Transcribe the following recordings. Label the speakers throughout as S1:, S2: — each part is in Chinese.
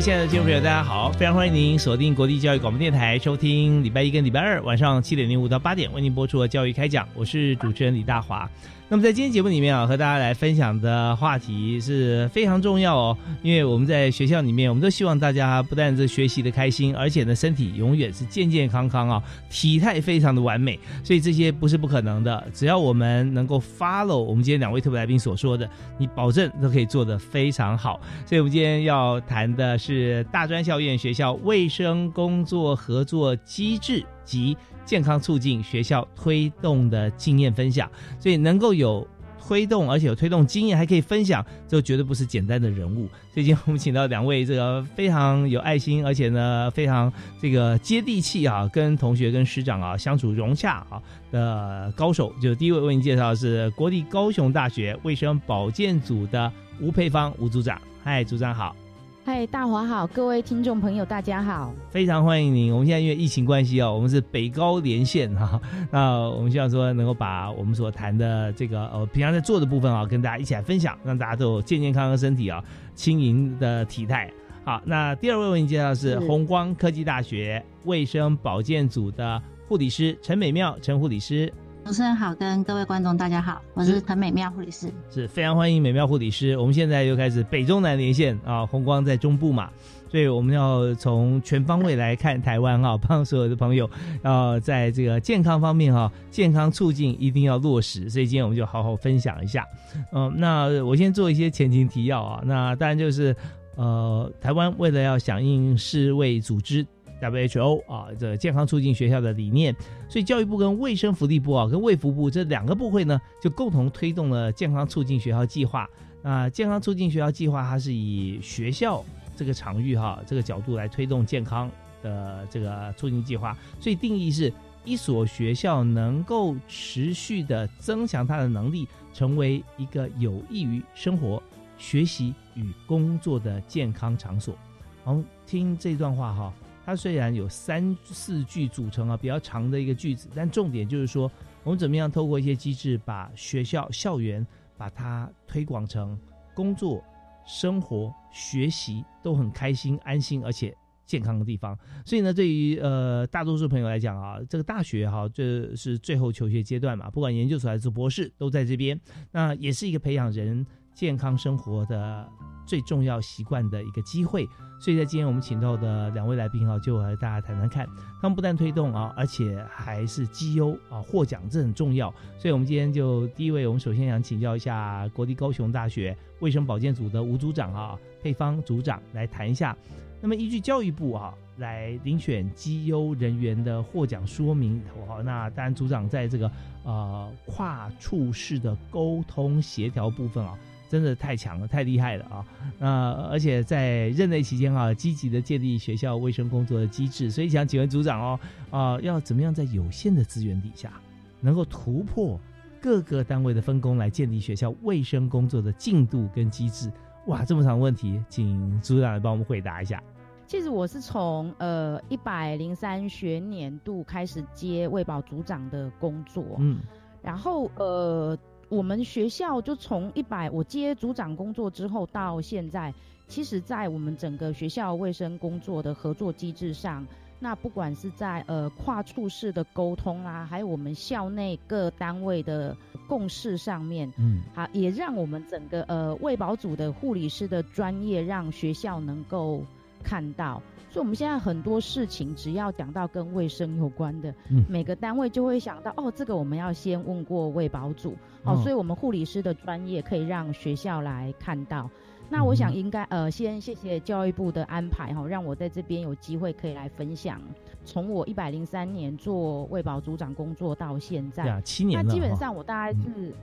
S1: 亲爱的听众朋友，大家好！非常欢迎您锁定国立教育广播电台，收听礼拜一跟礼拜二晚上七点零五到八点为您播出的教育开讲，我是主持人李大华。那么在今天节目里面啊，和大家来分享的话题是非常重要哦，因为我们在学校里面，我们都希望大家不但是学习的开心，而且呢身体永远是健健康康啊，体态非常的完美。所以这些不是不可能的，只要我们能够 follow 我们今天两位特别来宾所说的，你保证都可以做得非常好。所以我们今天要谈的是大专校院学校卫生工作合作机制及。健康促进学校推动的经验分享，所以能够有推动，而且有推动经验，还可以分享，这绝对不是简单的人物。最近我们请到两位这个非常有爱心，而且呢非常这个接地气啊，跟同学跟师长啊相处融洽啊的高手。就第一位为您介绍的是国立高雄大学卫生保健组的吴佩芳吴组长。嗨，组长好。
S2: 嗨，大华好，各位听众朋友，大家好，
S1: 非常欢迎您。我们现在因为疫情关系哦，我们是北高连线哈，那我们希望说能够把我们所谈的这个呃平常在做的部分啊，跟大家一起来分享，让大家都有健健康康身体啊，轻盈的体态。好，那第二位为您介绍是红光科技大学卫生保健组的护理师陈美妙陈护理师。
S3: 主持人好，跟各位观众大家好，我是陈美妙护理师，
S1: 是非常欢迎美妙护理师。我们现在又开始北中南连线啊，红光在中部嘛，所以我们要从全方位来看台湾啊，帮所有的朋友要在这个健康方面哈，健康促进一定要落实。所以今天我们就好好分享一下。嗯，那我先做一些前情提要啊，那当然就是呃，台湾为了要响应世卫组织。WHO 啊，这健康促进学校的理念，所以教育部跟卫生福利部啊，跟卫福部这两个部会呢，就共同推动了健康促进学校计划。那健康促进学校计划，它是以学校这个场域哈这个角度来推动健康的这个促进计划。所以定义是一所学校能够持续的增强它的能力，成为一个有益于生活、学习与工作的健康场所。好，听这段话哈。它虽然有三四句组成啊，比较长的一个句子，但重点就是说，我们怎么样透过一些机制，把学校校园把它推广成工作、生活、学习都很开心、安心而且健康的地方。所以呢，对于呃大多数朋友来讲啊，这个大学哈，这是最后求学阶段嘛，不管研究所还是博士，都在这边，那也是一个培养人健康生活的。最重要习惯的一个机会，所以在今天我们请到的两位来宾啊，就和大家谈谈看，他们不但推动啊，而且还是绩优啊获奖，这很重要。所以我们今天就第一位，我们首先想请教一下国立高雄大学卫生保健组的吴组长啊，配方组长来谈一下。那么依据教育部啊来遴选绩优人员的获奖说明里头哈，那当然组长在这个呃跨处室的沟通协调部分啊。真的太强了，太厉害了啊！那而且在任内期间啊，积极的建立学校卫生工作的机制，所以想请问组长哦，啊，要怎么样在有限的资源底下，能够突破各个单位的分工，来建立学校卫生工作的进度跟机制？哇，这么长问题，请组长来帮我们回答一下。
S2: 其实我是从呃一百零三学年度开始接卫保组长的工作，嗯，然后呃。我们学校就从一百我接组长工作之后到现在，其实，在我们整个学校卫生工作的合作机制上，那不管是在呃跨处室的沟通啦，还有我们校内各单位的共识上面，嗯，好，也让我们整个呃卫保组的护理师的专业让学校能够看到。所以我们现在很多事情，只要讲到跟卫生有关的，嗯，每个单位就会想到，哦，这个我们要先问过卫保组，哦，所以我们护理师的专业可以让学校来看到。那我想应该呃，先谢谢教育部的安排哈，让我在这边有机会可以来分享，从我一百零三年做卫保组长工作到现在，
S1: 七年
S2: 那基本上我大概是，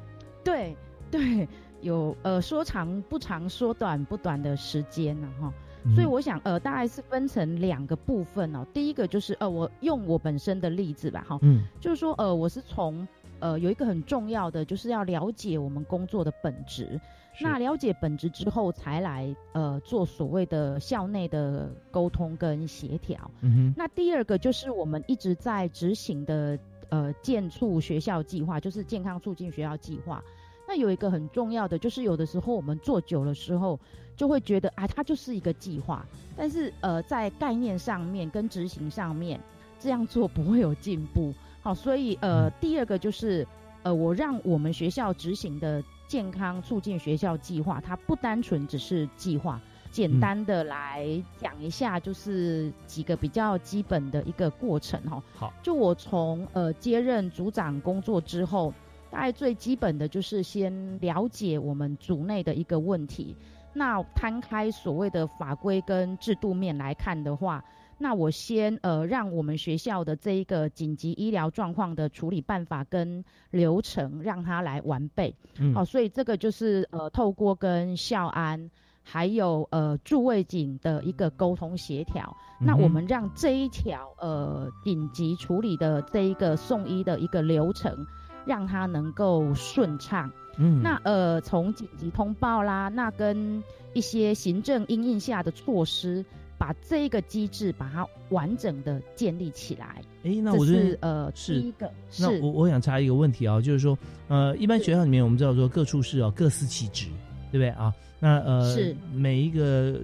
S2: 对对，有呃说长不长，说短不短的时间呢哈。所以我想呃，大概是分成两个部分哦。第一个就是呃，我用我本身的例子吧哈，嗯，就是说呃，我是从呃有一个很重要的，就是要了解我们工作的本质。那了解本质之后，才来呃做所谓的校内的沟通跟协调。嗯哼。那第二个就是我们一直在执行的呃健促学校计划，就是健康促进学校计划。那有一个很重要的，就是有的时候我们做久了时候，就会觉得啊，它就是一个计划，但是呃在概念上面跟执行上面这样做不会有进步。好，所以呃第二个就是呃我让我们学校执行的。健康促进学校计划，它不单纯只是计划。简单的来讲一下，就是几个比较基本的一个过程哈。
S1: 好，
S2: 就我从呃接任组长工作之后，大概最基本的就是先了解我们组内的一个问题。那摊开所谓的法规跟制度面来看的话。那我先呃，让我们学校的这一个紧急医疗状况的处理办法跟流程，让它来完备。嗯，好，所以这个就是呃，透过跟校安还有呃驻卫警的一个沟通协调，那我们让这一条呃紧急处理的这一个送医的一个流程，让它能够顺畅。嗯，那呃从紧急通报啦，那跟一些行政应应下的措施。把这一个机制把它完整的建立起来。
S1: 哎，那我是
S2: 呃，
S1: 是
S2: 第一个。
S1: 那我我想查一个问题啊，就是说，呃，一般学校里面我们知道说各处室哦各司其职，对不对啊？那呃，
S2: 是
S1: 每一个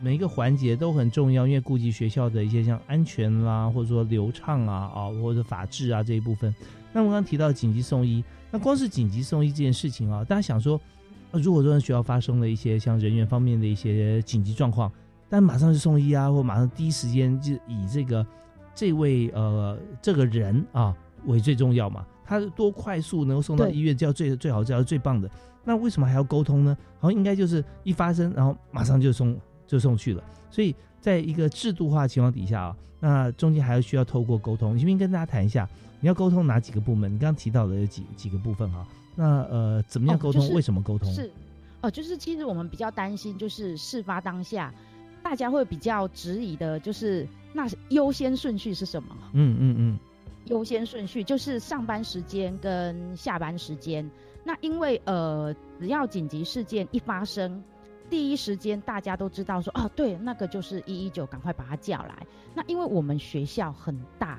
S1: 每一个环节都很重要，因为顾及学校的一些像安全啦，或者说流畅啊啊，或者法治啊这一部分。那我刚刚提到紧急送医，那光是紧急送医这件事情啊，大家想说，如果说学校发生了一些像人员方面的一些紧急状况。但马上就送医啊，或马上第一时间就以这个这位呃这个人啊为最重要嘛？他多快速能够送到医院，叫最最好，叫最棒的。那为什么还要沟通呢？好像应该就是一发生，然后马上就送就送去了。所以在一个制度化情况底下啊，那中间还要需要透过沟通。你不跟大家谈一下，你要沟通哪几个部门？你刚刚提到的有几几个部分哈？那呃，怎么样沟通？为什么沟通？
S2: 是哦，就是其实我们比较担心，就是事发当下。大家会比较质疑的，就是那优先顺序是什么？嗯嗯嗯，优先顺序就是上班时间跟下班时间。那因为呃，只要紧急事件一发生，第一时间大家都知道说，哦，对，那个就是一一九，赶快把他叫来。那因为我们学校很大。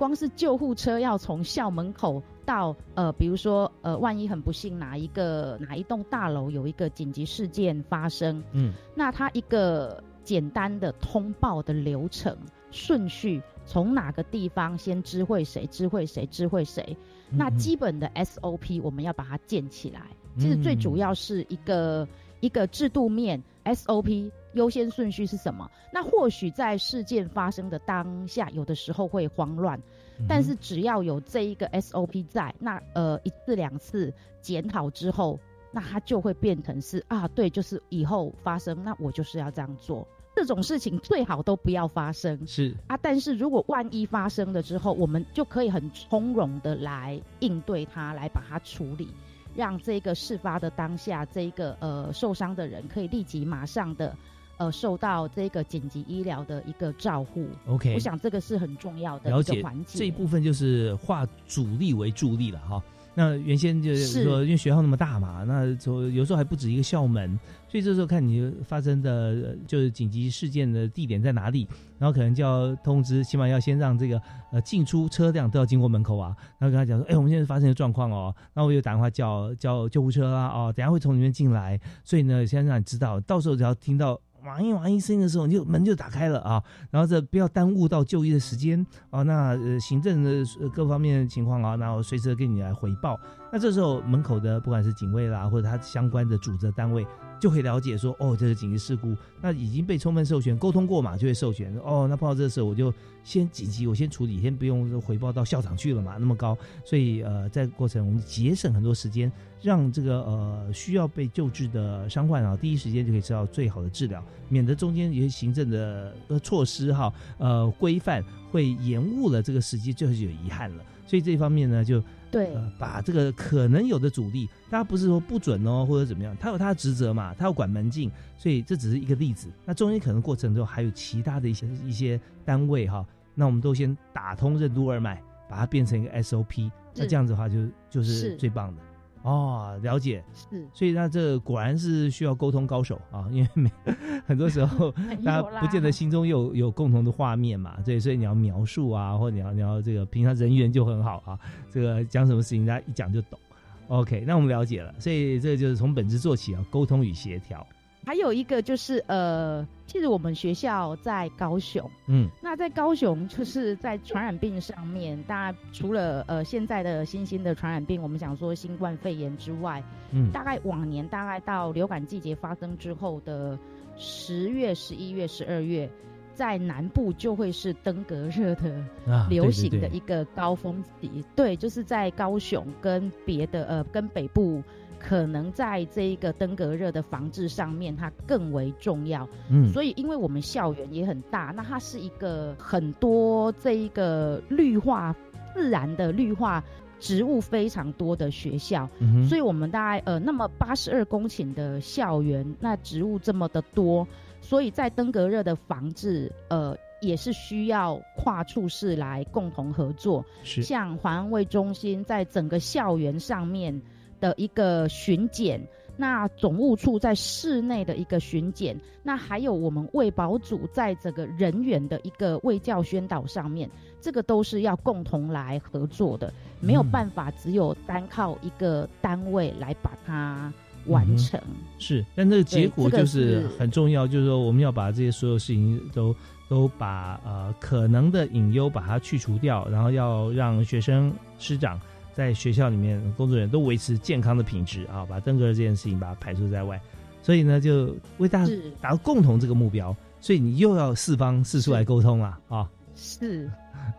S2: 光是救护车要从校门口到呃，比如说呃，万一很不幸哪一个哪一栋大楼有一个紧急事件发生，嗯，那它一个简单的通报的流程顺序，从哪个地方先知会谁，知会谁，知会谁，那基本的 SOP 我们要把它建起来。其实最主要是一个一个制度面 SOP。优先顺序是什么？那或许在事件发生的当下，有的时候会慌乱，但是只要有这一个 SOP 在，那呃一次两次检讨之后，那它就会变成是啊，对，就是以后发生，那我就是要这样做。这种事情最好都不要发生，
S1: 是
S2: 啊。但是如果万一发生了之后，我们就可以很从容的来应对它，来把它处理，让这个事发的当下，这个呃受伤的人可以立即马上的。呃，受到这个紧急医疗的一个照护
S1: ，OK，
S2: 我想这个是很重要的一个环节。
S1: 这一部分就是化主力为助力了哈。那原先就是说，因为学校那么大嘛，那就有时候还不止一个校门，所以这时候看你发生的就是紧急事件的地点在哪里，然后可能就要通知，起码要先让这个呃进出车辆都要经过门口啊，然后跟他讲说，哎，我们现在发生的状况哦，那我又打电话叫叫救护车啊，哦，等下会从里面进来，所以呢，先让你知道，到时候只要听到。哇一哇一声音的时候，你就门就打开了啊，然后这不要耽误到就医的时间啊。那呃行政的各方面的情况啊，然后随时跟你来回报。那这时候门口的不管是警卫啦，或者他相关的组织单位。就可以了解说，哦，这是紧急事故，那已经被充分授权沟通过嘛，就会授权。哦，那碰到这事，我就先紧急，我先处理，先不用回报到校长去了嘛，那么高。所以，呃，在过程我们节省很多时间，让这个呃需要被救治的伤患啊，第一时间就可以知道最好的治疗，免得中间有些行政的措施哈，呃规范会延误了这个时机，最后就有遗憾了。所以这方面呢，就。
S2: 对，
S1: 把这个可能有的阻力，他不是说不准哦，或者怎么样，他有他的职责嘛，他要管门禁，所以这只是一个例子。那中间可能过程中还有其他的一些一些单位哈，那我们都先打通任督二脉，把它变成一个 SOP，那这样子的话就就是最棒的。哦，了解
S2: 是，
S1: 所以那这果然是需要沟通高手啊，因为每很多时候 大家不见得心中有有共同的画面嘛，对，所以你要描述啊，或者你要你要这个平常人缘就很好啊，这个讲什么事情大家一讲就懂。OK，那我们了解了，所以这就是从本质做起啊，沟通与协调。
S2: 还有一个就是呃，其实我们学校在高雄，嗯，那在高雄就是在传染病上面，大家除了呃现在的新兴的传染病，我们想说新冠肺炎之外，嗯，大概往年大概到流感季节发生之后的十月、十一月、十二月，在南部就会是登革热的流行的一个高峰期，对，就是在高雄跟别的呃跟北部。可能在这一个登革热的防治上面，它更为重要。嗯，所以因为我们校园也很大，那它是一个很多这一个绿化自然的绿化植物非常多的学校，所以我们大概呃那么八十二公顷的校园，那植物这么的多，所以在登革热的防治呃也是需要跨处室来共同合作。
S1: 是，
S2: 像环安卫中心在整个校园上面。的一个巡检，那总务处在室内的一个巡检，那还有我们卫保组在这个人员的一个卫教宣导上面，这个都是要共同来合作的，没有办法只有单靠一个单位来把它完成。
S1: 是，但这个结果就是很重要，就是说我们要把这些所有事情都都把呃可能的隐忧把它去除掉，然后要让学生师长。在学校里面，工作人员都维持健康的品质啊，把登革热这件事情把它排除在外。所以呢，就为大家达到共同这个目标，所以你又要四方四处来沟通了啊。
S2: 是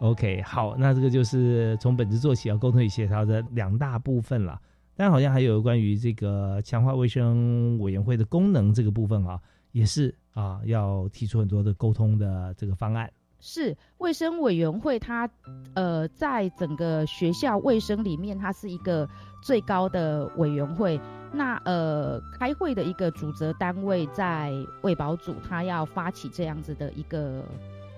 S1: ，OK，好，那这个就是从本质做起，要沟通与协调的两大部分了。但好像还有关于这个强化卫生委员会的功能这个部分啊，也是啊，要提出很多的沟通的这个方案。
S2: 是卫生委员会，它呃，在整个学校卫生里面，它是一个最高的委员会。那呃，开会的一个主责单位在卫保组，他要发起这样子的一个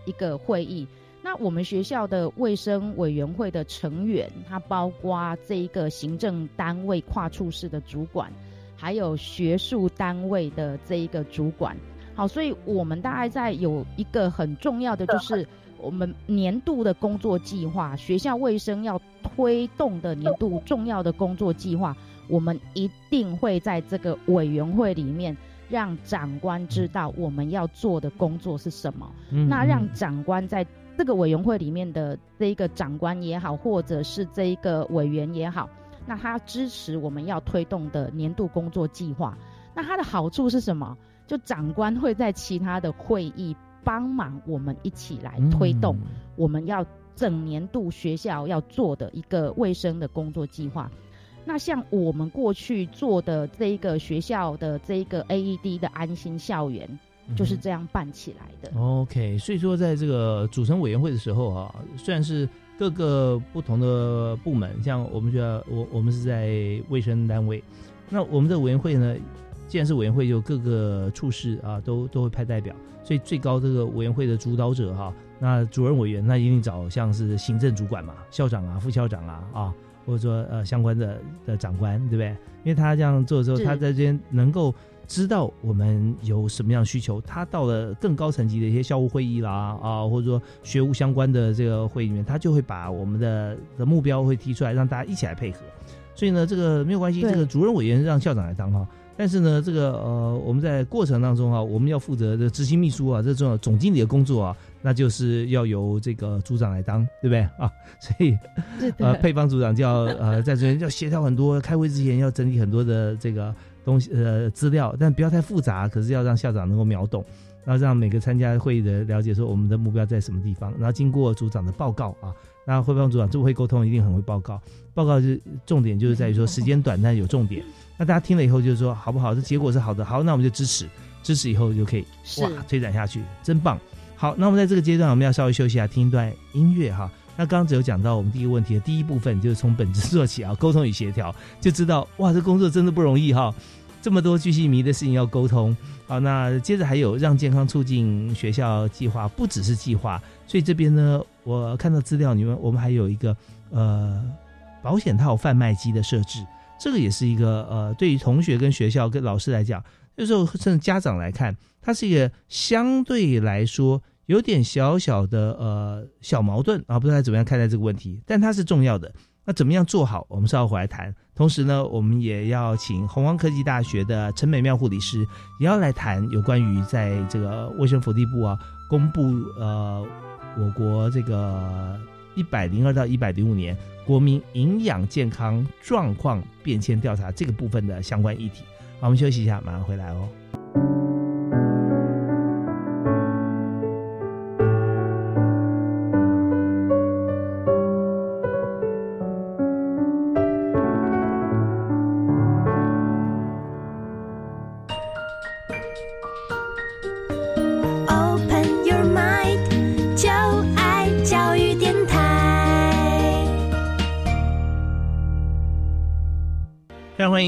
S2: 一个会议。那我们学校的卫生委员会的成员，它包括这一个行政单位跨处室的主管，还有学术单位的这一个主管。好，所以我们大概在有一个很重要的，就是我们年度的工作计划，学校卫生要推动的年度重要的工作计划，我们一定会在这个委员会里面让长官知道我们要做的工作是什么。那让长官在这个委员会里面的这一个长官也好，或者是这一个委员也好，那他支持我们要推动的年度工作计划。那它的好处是什么？就长官会在其他的会议帮忙我们一起来推动我们要整年度学校要做的一个卫生的工作计划。那像我们过去做的这一个学校的这一个 AED 的安心校园，就是这样办起来的。
S1: OK，所以说在这个组成委员会的时候啊，虽然是各个不同的部门，像我们学校，我我们是在卫生单位，那我们的委员会呢？既然是委员会，就各个处室啊，都都会派代表，所以最高这个委员会的主导者哈，那主任委员那一定找像是行政主管嘛，校长啊、副校长啊啊，或者说呃相关的的长官，对不对？因为他这样做的时候，他在这边能够知道我们有什么样的需求，他到了更高层级的一些校务会议啦啊，或者说学务相关的这个会议里面，他就会把我们的的目标会提出来，让大家一起来配合。所以呢，这个没有关系，这个主任委员让校长来当哈。但是呢，这个呃，我们在过程当中啊，我们要负责的执行秘书啊，这种总经理的工作啊，那就是要由这个组长来当，对不对啊？所以呃，配方组长就要呃，在这边要协调很多，开会之前要整理很多的这个东西呃资料，但不要太复杂，可是要让校长能够秒懂，然后让每个参加会议的了解说我们的目标在什么地方，然后经过组长的报告啊，那汇报组长这会沟通一定很会报告，报告是重点就是在于说时间短但有重点。那大家听了以后就是说好不好？这结果是好的，好，那我们就支持，支持以后就可以哇推展下去，真棒。好，那我们在这个阶段我们要稍微休息一下，听一段音乐哈。那刚刚只有讲到我们第一个问题的第一部分，就是从本质做起啊，沟通与协调，就知道哇，这工作真的不容易哈，这么多巨细迷的事情要沟通。好，那接着还有让健康促进学校计划，不只是计划，所以这边呢，我看到资料，你们我们还有一个呃保险套贩卖机的设置。这个也是一个呃，对于同学跟学校跟老师来讲，有时候甚至家长来看，它是一个相对来说有点小小的呃小矛盾啊，不知道怎么样看待这个问题，但它是重要的。那怎么样做好？我们稍后回来谈。同时呢，我们也要请红光科技大学的陈美妙护理师也要来谈有关于在这个卫生福利部啊公布呃我国这个一百零二到一百零五年。国民营养健康状况变迁调查这个部分的相关议题，好，我们休息一下，马上回来哦。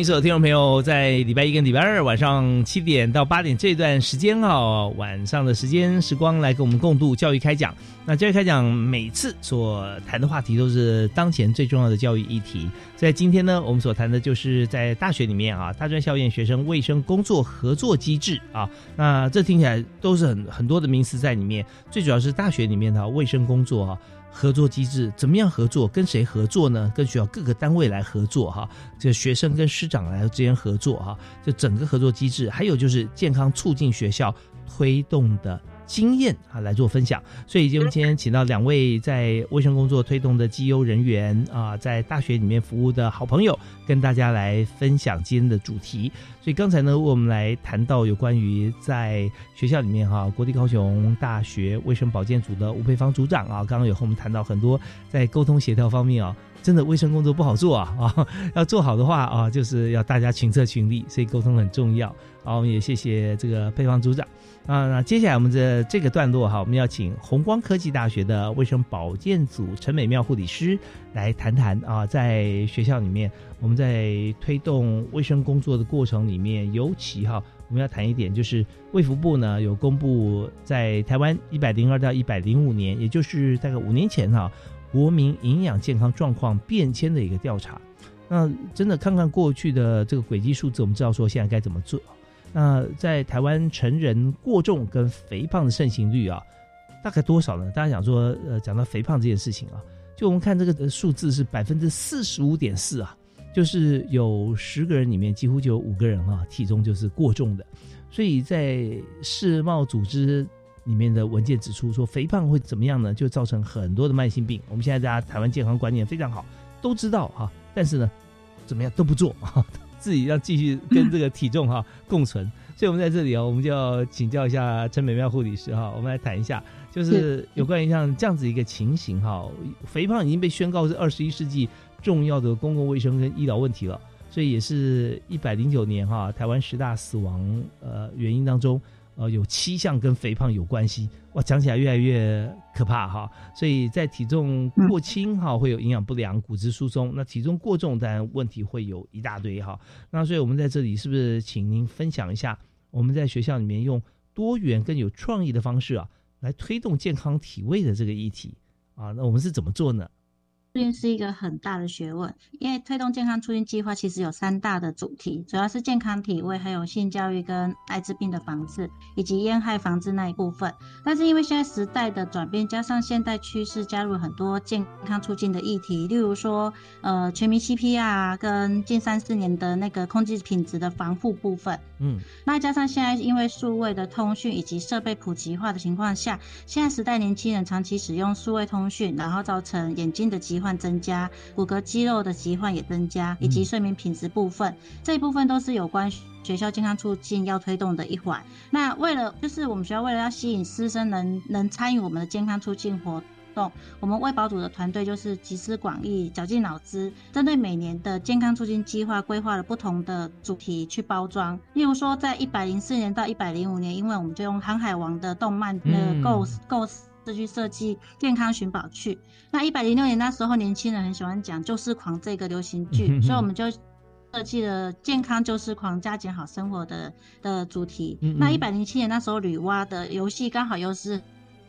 S1: 所有听众朋友，在礼拜一跟礼拜二晚上七点到八点这段时间哈，晚上的时间时光来跟我们共度教育开讲。那教育开讲每次所谈的话题都是当前最重要的教育议题。在今天呢，我们所谈的就是在大学里面啊，大专校院学生卫生工作合作机制啊。那这听起来都是很很多的名词在里面，最主要是大学里面的卫生工作啊。合作机制怎么样合作？跟谁合作呢？跟学校各个单位来合作哈，这学生跟师长来之间合作哈，就整个合作机制，还有就是健康促进学校推动的。经验啊来做分享，所以今天请到两位在卫生工作推动的绩优人员啊，在大学里面服务的好朋友，跟大家来分享今天的主题。所以刚才呢，我们来谈到有关于在学校里面哈，国立高雄大学卫生保健组的吴佩芳组长啊，刚刚有和我们谈到很多在沟通协调方面啊，真的卫生工作不好做啊 啊，要做好的话啊，就是要大家群策群力，所以沟通很重要。好，我们也谢谢这个配方组长。啊，那接下来我们的这个段落哈，我们要请红光科技大学的卫生保健组陈美妙护理师来谈谈啊，在学校里面我们在推动卫生工作的过程里面，尤其哈，我们要谈一点，就是卫福部呢有公布在台湾一百零二到一百零五年，也就是大概五年前哈，国民营养健康状况变迁的一个调查。那真的看看过去的这个轨迹数字，我们知道说现在该怎么做。那在台湾成人过重跟肥胖的盛行率啊，大概多少呢？大家想说，呃，讲到肥胖这件事情啊，就我们看这个数字是百分之四十五点四啊，就是有十个人里面几乎就有五个人啊，体重就是过重的。所以在世贸组织里面的文件指出说，肥胖会怎么样呢？就造成很多的慢性病。我们现在大家台湾健康观念非常好，都知道哈，但是呢，怎么样都不做啊。自己要继续跟这个体重哈 共存，所以我们在这里啊，我们就要请教一下陈美妙护理师哈，我们来谈一下，就是有关于像这样子一个情形哈，肥胖已经被宣告是二十一世纪重要的公共卫生跟医疗问题了，所以也是一百零九年哈，台湾十大死亡呃原因当中。呃，有七项跟肥胖有关系，哇，讲起来越来越可怕哈。所以在体重过轻哈，会有营养不良、骨质疏松；那体重过重，当然问题会有一大堆哈。那所以我们在这里是不是请您分享一下，我们在学校里面用多元更有创意的方式啊，来推动健康体位的这个议题啊？那我们是怎么做呢？
S3: 进是一个很大的学问，因为推动健康促进计划其实有三大的主题，主要是健康体位，还有性教育跟艾滋病的防治，以及烟害防治那一部分。但是因为现在时代的转变，加上现代趋势，加入很多健康促进的议题，例如说呃全民 CPR 跟近三四年的那个空气品质的防护部分。嗯，那加上现在因为数位的通讯以及设备普及化的情况下，现在时代年轻人长期使用数位通讯，然后造成眼睛的疾患增加，骨骼肌肉的疾患也增加，以及睡眠品质部分，这一部分都是有关学校健康促进要推动的一环。那为了就是我们学校为了要吸引师生能能参与我们的健康促进活。动，我们卫保组的团队就是集思广益、绞尽脑汁，针对每年的健康促进计划规划了不同的主题去包装。例如说，在一百零四年到一百零五年，因为我们就用《航海王》的动漫的构构思去设计健康寻宝去。那一百零六年那时候，年轻人很喜欢讲“救世狂”这个流行剧，所以我们就设计了“健康救世狂，加减好生活”的的主题。那一百零七年那时候，女娲的游戏刚好又是。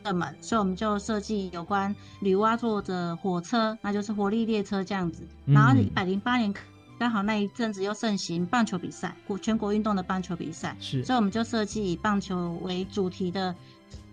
S3: 热门，所以我们就设计有关女娲坐着火车，那就是活力列车这样子。然后一百零八年刚好那一阵子又盛行棒球比赛，国全国运动的棒球比赛，
S1: 是，
S3: 所以我们就设计以棒球为主题的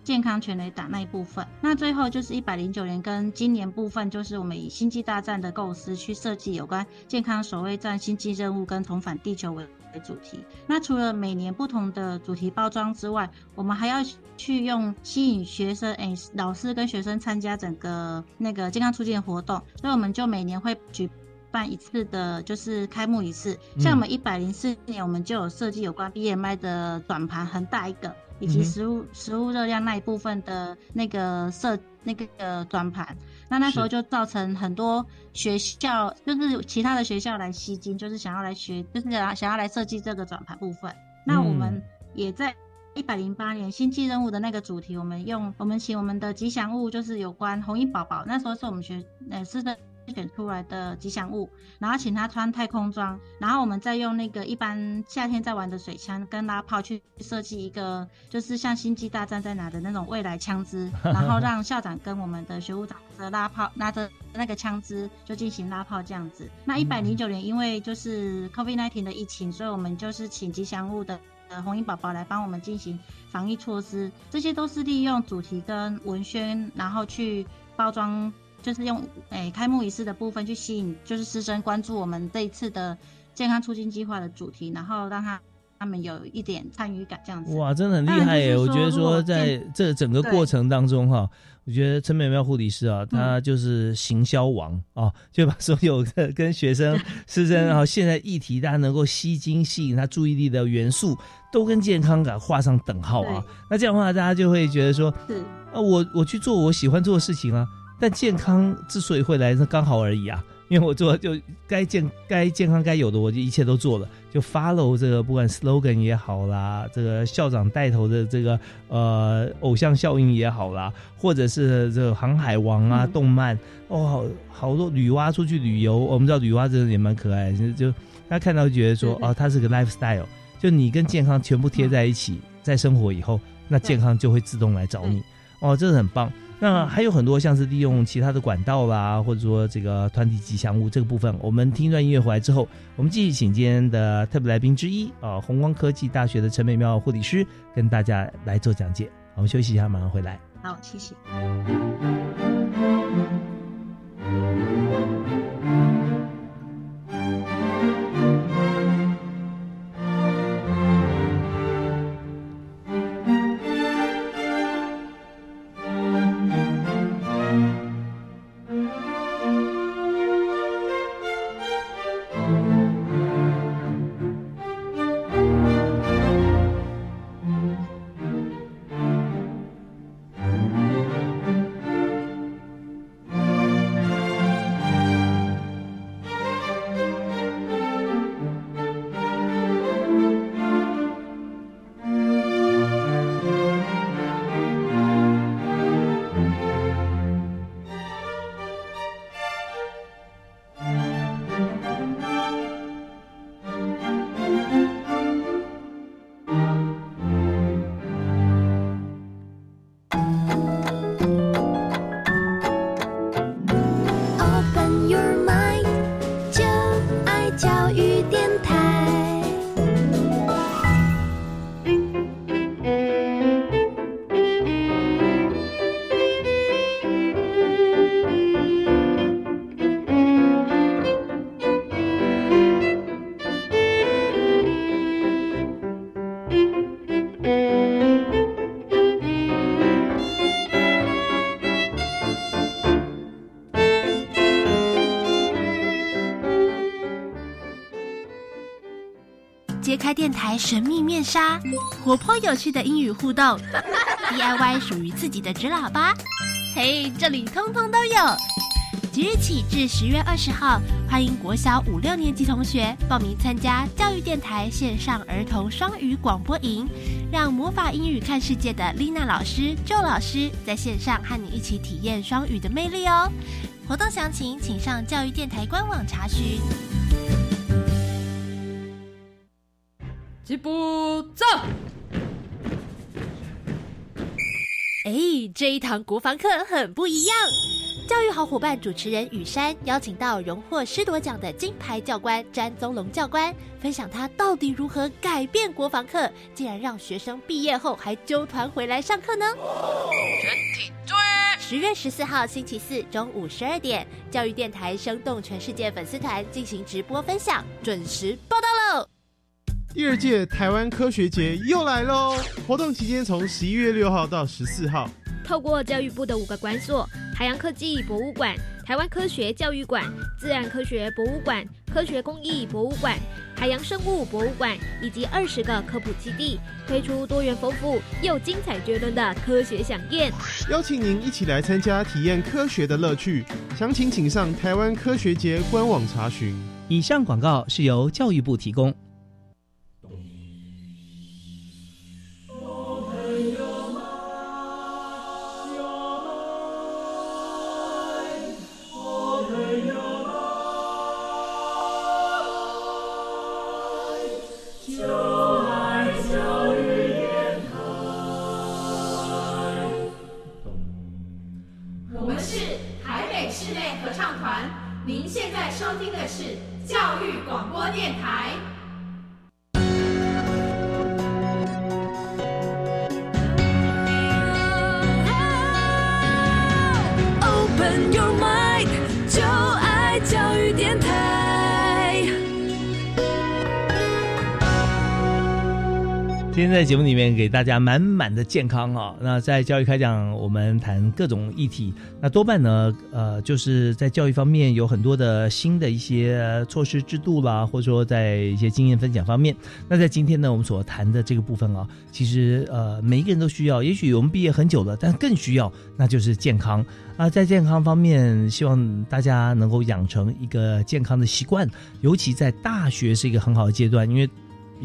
S3: 健康全垒打那一部分。那最后就是一百零九年跟今年部分，就是我们以星际大战的构思去设计有关健康守卫战星际任务跟重返地球为为。主题，那除了每年不同的主题包装之外，我们还要去用吸引学生、诶老师跟学生参加整个那个健康促进活动，所以我们就每年会举办一次的，就是开幕仪式。像我们一百零四年，我们就有设计有关 BMI 的转盘，很大一个，以及食物食物热量那一部分的那个设那个转盘。那那时候就造成很多学校，就是其他的学校来吸金，就是想要来学，就是想想要来设计这个转盘部分。那我们也在一百零八年星际任务的那个主题，我们用我们请我们的吉祥物，就是有关红衣宝宝。那时候是我们学呃是的。选出来的吉祥物，然后请他穿太空装，然后我们再用那个一般夏天在玩的水枪跟拉炮去设计一个，就是像星际大战在哪的那种未来枪支，然后让校长跟我们的学务长的拉炮拿着那个枪支就进行拉炮这样子。那一百零九年因为就是 COVID-19 的疫情，所以我们就是请吉祥物的呃红衣宝宝来帮我们进行防疫措施，这些都是利用主题跟文宣，然后去包装。就是用诶开幕仪式的部分去吸引，就是师生关注我们这一次的健康促进计划的主题，然后让他他们有一点参与感，这样子。
S1: 哇，真的很厉害耶！我觉得说在这整个过程当中哈，我觉得陈美妙护理师啊，他就是行销王啊，就把所有的跟学生师生啊，现在议题大家能够吸睛、吸引他注意力的元素，都跟健康感画上等号啊。那这样的话，大家就会觉得说，是啊，我我去做我喜欢做的事情啊。但健康之所以会来，是刚好而已啊。因为我做就该健该健康该有的，我就一切都做了，就 follow 这个不管 slogan 也好啦，这个校长带头的这个呃偶像效应也好啦，或者是这个航海王啊动漫。哦，好好多女娲出去旅游，我们知道女娲真的也蛮可爱，就就大家看到觉得说哦，它是个 lifestyle，就你跟健康全部贴在一起，在生活以后，那健康就会自动来找你。哦，这是很棒。那还有很多像是利用其他的管道啦，或者说这个团体吉祥物这个部分，我们听一段音乐回来之后，我们继续请今天的特别来宾之一啊，红光科技大学的陈美妙护理师跟大家来做讲解。我们休息一下，马上回来。
S3: 好，谢谢。
S4: 神秘面纱，活泼有趣的英语互动，DIY 属于自己的纸喇叭，嘿，这里通通都有。即日起至十月二十号，欢迎国小五六年级同学报名参加教育电台线上儿童双语广播营，让魔法英语看世界的丽娜老师、周老师在线上和你一起体验双语的魅力哦。活动详情请上教育电台官网查询。
S5: 吉步走。
S4: 哎，这一堂国防课很不一样。教育好伙伴主持人雨山邀请到荣获师铎奖的金牌教官詹宗龙教官，分享他到底如何改变国防课，竟然让学生毕业后还纠团回来上课呢？
S5: 全体注意！
S4: 十月十四号星期四中午十二点，教育电台生动全世界粉丝团进行直播分享，准时报道喽！
S6: 第二届台湾科学节又来喽！活动期间从十一月六号到十四号。
S7: 透过教育部的五个馆所：海洋科技博物馆、台湾科学教育馆、自然科学博物馆、科学工艺博物馆、海洋生物博物馆，以及二十个科普基地，推出多元丰富又精彩绝伦的科学飨宴，
S6: 邀请您一起来参加，体验科学的乐趣。详情请上台湾科学节官网查询。
S1: 以上广告是由教育部提供。在节目里面给大家满满的健康啊！那在教育开讲，我们谈各种议题，那多半呢，呃，就是在教育方面有很多的新的一些措施制度啦，或者说在一些经验分享方面。那在今天呢，我们所谈的这个部分啊，其实呃，每一个人都需要。也许我们毕业很久了，但更需要，那就是健康啊。在健康方面，希望大家能够养成一个健康的习惯，尤其在大学是一个很好的阶段，因为。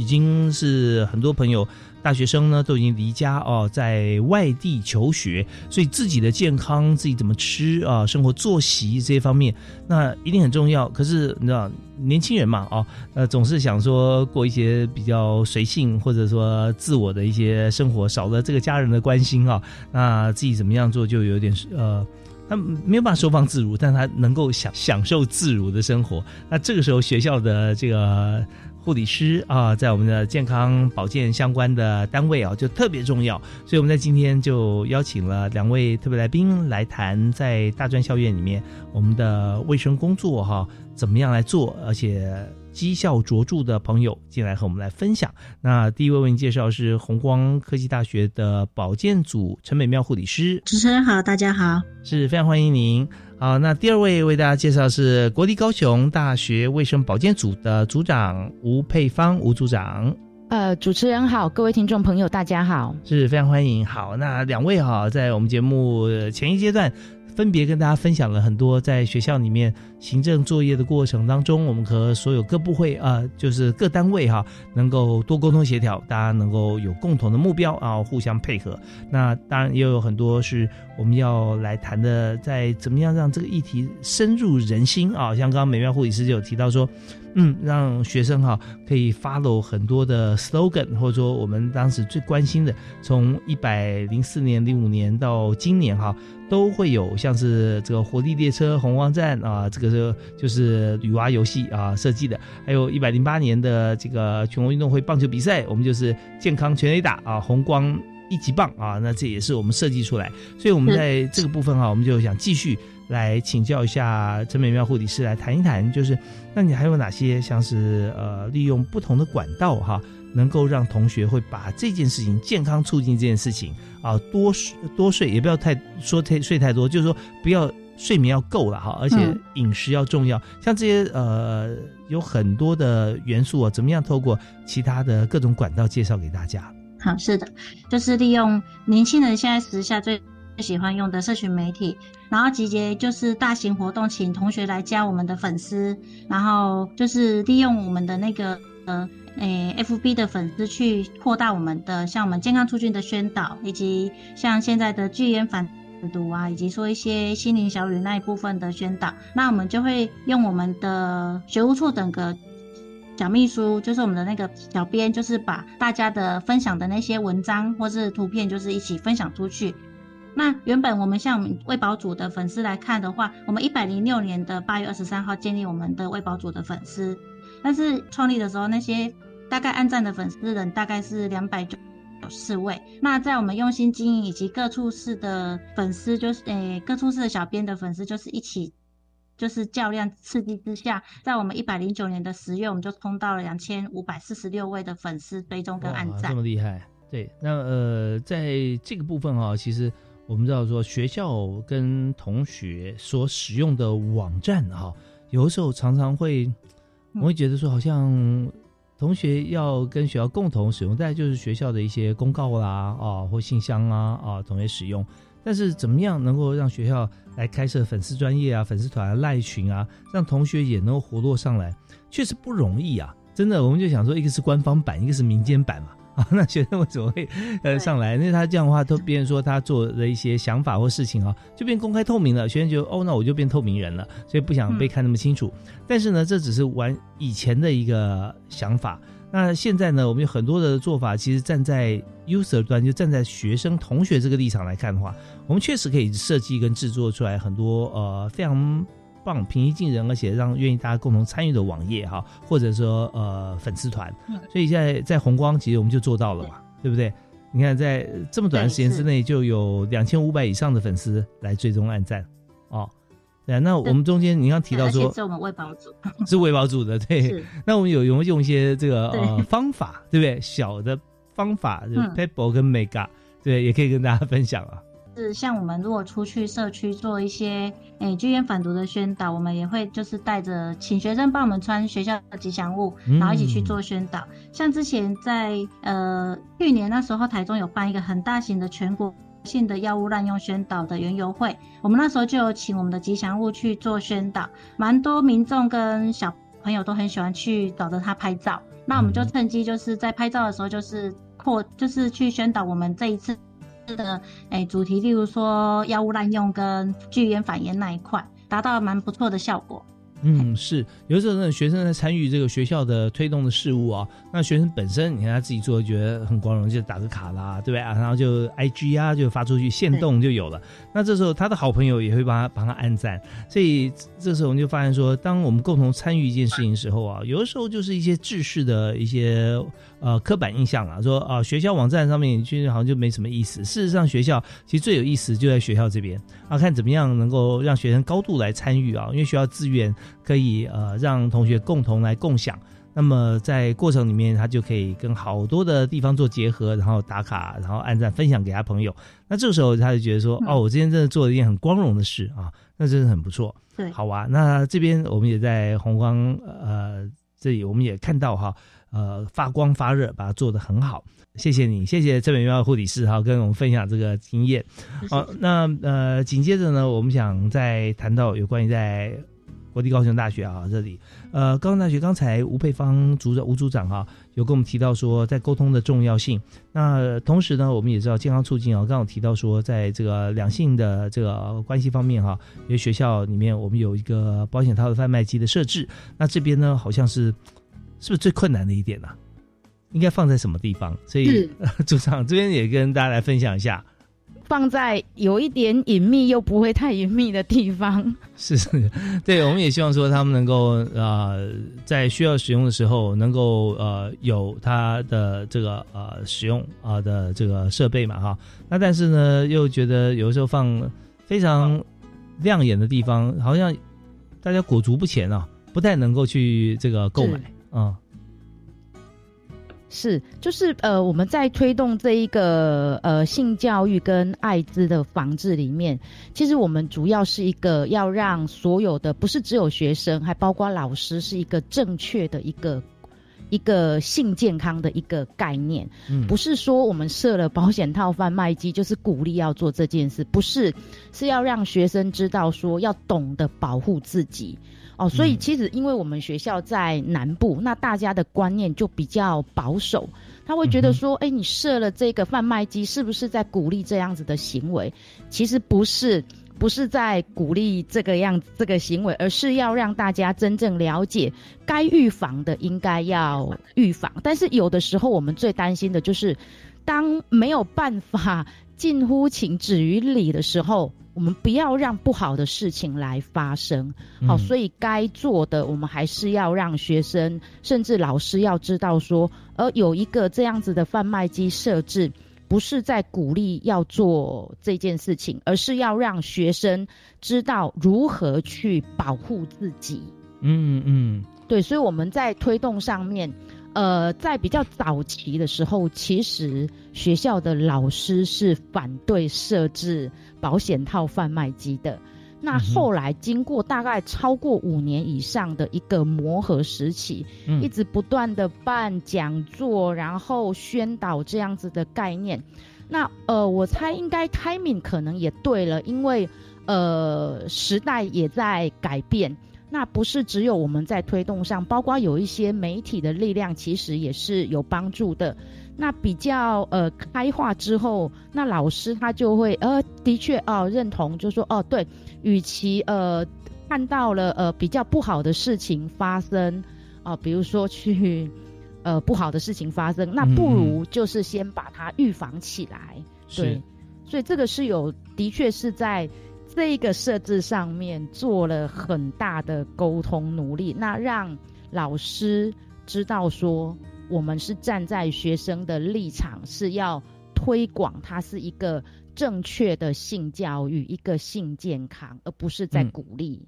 S1: 已经是很多朋友大学生呢，都已经离家哦，在外地求学，所以自己的健康、自己怎么吃啊、生活作息这些方面，那一定很重要。可是你知道，年轻人嘛，哦，呃，总是想说过一些比较随性或者说自我的一些生活，少了这个家人的关心啊，那自己怎么样做就有点呃，他没有办法收放自如，但他能够享享受自如的生活。那这个时候学校的这个。护理师啊，在我们的健康保健相关的单位啊，就特别重要。所以我们在今天就邀请了两位特别来宾来谈，在大专校院里面我们的卫生工作哈，怎么样来做，而且绩效卓著的朋友进来和我们来分享。那第一位为您介绍是红光科技大学的保健组陈美妙护理师。
S8: 主持人好，大家好，
S1: 是非常欢迎您。好，那第二位为大家介绍是国立高雄大学卫生保健组的组长吴佩芳吴组长。
S2: 呃，主持人好，各位听众朋友大家好，
S1: 是非常欢迎。好，那两位哈，在我们节目前一阶段。分别跟大家分享了很多在学校里面行政作业的过程当中，我们和所有各部会啊，就是各单位哈，能够多沟通协调，大家能够有共同的目标啊，互相配合。那当然也有很多是我们要来谈的，在怎么样让这个议题深入人心啊。像刚刚美妙护理师就有提到说，嗯，让学生哈可以 follow 很多的 slogan，或者说我们当时最关心的，从一百零四年、零五年到今年哈。都会有像是这个活力列车、红光站啊，这个是就是女娲游戏啊设计的，还有一百零八年的这个全国运动会棒球比赛，我们就是健康全垒打啊，红光一级棒啊，那这也是我们设计出来，所以我们在这个部分哈，我们就想继续来请教一下陈美妙护理师来谈一谈，就是那你还有哪些像是呃利用不同的管道哈？能够让同学会把这件事情健康促进这件事情啊，多多睡也不要太说太睡太多，就是说不要睡眠要够了哈，而且饮食要重要，像这些呃有很多的元素啊，怎么样透过其他的各种管道介绍给大家？
S3: 好，是的，就是利用年轻人现在时下最喜欢用的社群媒体，然后集结就是大型活动，请同学来加我们的粉丝，然后就是利用我们的那个呃诶 FB 的粉丝去扩大我们的像我们健康促进的宣导，以及像现在的拒烟反。阅读啊，以及说一些心灵小语那一部分的宣导，那我们就会用我们的学务处等个小秘书，就是我们的那个小编，就是把大家的分享的那些文章或是图片，就是一起分享出去。那原本我们像我们卫保组的粉丝来看的话，我们一百零六年的八月二十三号建立我们的卫保组的粉丝，但是创立的时候那些大概按赞的粉丝人大概是两百九。四位，那在我们用心经营以及各处室的粉丝，就是诶各处室的小编的粉丝，就是一起就是较量刺激之下，在我们一百零九年的十月，我们就冲到了两千五百四十六位的粉丝追踪跟按赞，
S1: 这么厉害。对，那呃，在这个部分哈，其实我们知道说学校跟同学所使用的网站哈，有的时候常常会，我会觉得说好像。同学要跟学校共同使用，再就是学校的一些公告啦，啊，或信箱啊，啊，同学使用。但是怎么样能够让学校来开设粉丝专业啊、粉丝团、赖群啊，让同学也能够活络上来，确实不容易啊！真的，我们就想说，一个是官方版，一个是民间版嘛。啊，那学生为什么会呃上来？因为他这样的话，都别人说他做的一些想法或事情啊，就变公开透明了。学生觉得哦，那我就变透明人了，所以不想被看那么清楚。但是呢，这只是玩以前的一个想法。那现在呢，我们有很多的做法，其实站在 user 端，就站在学生同学这个立场来看的话，我们确实可以设计跟制作出来很多呃非常。棒，平易近人，而且让愿意大家共同参与的网页哈，或者说呃粉丝团，所以现在在红光其实我们就做到了嘛，对不对？你看在这么短的时间之内，就有两千五百以上的粉丝来追踪按赞哦。对，那我们中间你刚提到说，
S3: 是我们微保组，
S1: 是微保组的，对。那我们有有用一些这个呃方法，对不对？小的方法，就 Pebble 跟 Mega，对，也可以跟大家分享啊。
S3: 是像我们如果出去社区做一些诶居烟反毒的宣导，我们也会就是带着请学生帮我们穿学校的吉祥物，然后一起去做宣导。像之前在呃去年那时候台中有办一个很大型的全国性的药物滥用宣导的园游会，我们那时候就有请我们的吉祥物去做宣导，蛮多民众跟小朋友都很喜欢去找着他拍照。那我们就趁机就是在拍照的时候就是扩就是去宣导我们这一次。的诶主题，例如说药物滥用跟拒烟反烟那一块，达到蛮不错的效果。
S1: 嗯，是有时候那学生在参与这个学校的推动的事物啊，那学生本身你看他自己做，觉得很光荣，就打个卡啦，对不对啊？然后就 I G 啊，就发出去，现动就有了。那这时候他的好朋友也会帮他帮他按赞，所以这时候我们就发现说，当我们共同参与一件事情的时候啊，有的时候就是一些制式的一些。呃，刻板印象啊，说啊，学校网站上面其实好像就没什么意思。事实上，学校其实最有意思就在学校这边啊，看怎么样能够让学生高度来参与啊，因为学校资源可以呃让同学共同来共享。那么在过程里面，他就可以跟好多的地方做结合，然后打卡，然后按赞分享给他朋友。那这个时候他就觉得说，哦，我今天真的做了一件很光荣的事啊，那真的很不错。
S3: 对，
S1: 好啊。那这边我们也在红光呃这里，我们也看到哈。呃，发光发热，把它做得很好，谢谢你，谢谢这美妙护理师哈，跟我们分享这个经验。好，那呃，紧接着呢，我们想再谈到有关于在国立高雄大学啊这里，呃，高雄大学刚才吴佩芳组长吴组长哈，有跟我们提到说在沟通的重要性。那同时呢，我们也知道健康促进啊，刚刚提到说在这个两性的这个关系方面哈，因为学校里面我们有一个保险套的贩卖机的设置，那这边呢好像是。是不是最困难的一点呢？应该放在什么地方？所以 组长这边也跟大家来分享一下，
S2: 放在有一点隐秘又不会太隐秘的地方。
S1: 是是，对，我们也希望说他们能够呃，在需要使用的时候，能够呃有它的这个呃使用啊的这个设备嘛哈。那但是呢，又觉得有的时候放非常亮眼的地方，好像大家裹足不前啊，不太能够去这个购买。嗯，
S2: 是，就是呃，我们在推动这一个呃性教育跟艾滋的防治里面，其实我们主要是一个要让所有的，不是只有学生，还包括老师，是一个正确的一个一个性健康的一个概念。嗯，不是说我们设了保险套贩卖机，就是鼓励要做这件事，不是，是要让学生知道说要懂得保护自己。哦，所以其实因为我们学校在南部，那大家的观念就比较保守，他会觉得说，哎，你设了这个贩卖机，是不是在鼓励这样子的行为？其实不是，不是在鼓励这个样这个行为，而是要让大家真正了解，该预防的应该要预防。但是有的时候，我们最担心的就是，当没有办法近乎情止于理的时候。我们不要让不好的事情来发生，好，所以该做的，我们还是要让学生甚至老师要知道说，而有一个这样子的贩卖机设置，不是在鼓励要做这件事情，而是要让学生知道如何去保护自己。
S1: 嗯嗯，
S2: 对，所以我们在推动上面。呃，在比较早期的时候，其实学校的老师是反对设置保险套贩卖机的。那后来经过大概超过五年以上的一个磨合时期，一直不断的办讲座，然后宣导这样子的概念。那呃，我猜应该 timing 可能也对了，因为呃时代也在改变。那不是只有我们在推动上，包括有一些媒体的力量，其实也是有帮助的。那比较呃开化之后，那老师他就会呃的确哦认同，就说哦对，与其呃看到了呃比较不好的事情发生啊，比如说去呃不好的事情发生，那不如就是先把它预防起来。对，所以这个是有的确是在。这个设置上面做了很大的沟通努力，那让老师知道说，我们是站在学生的立场，是要推广它是一个正确的性教育，一个性健康，而不是在鼓励。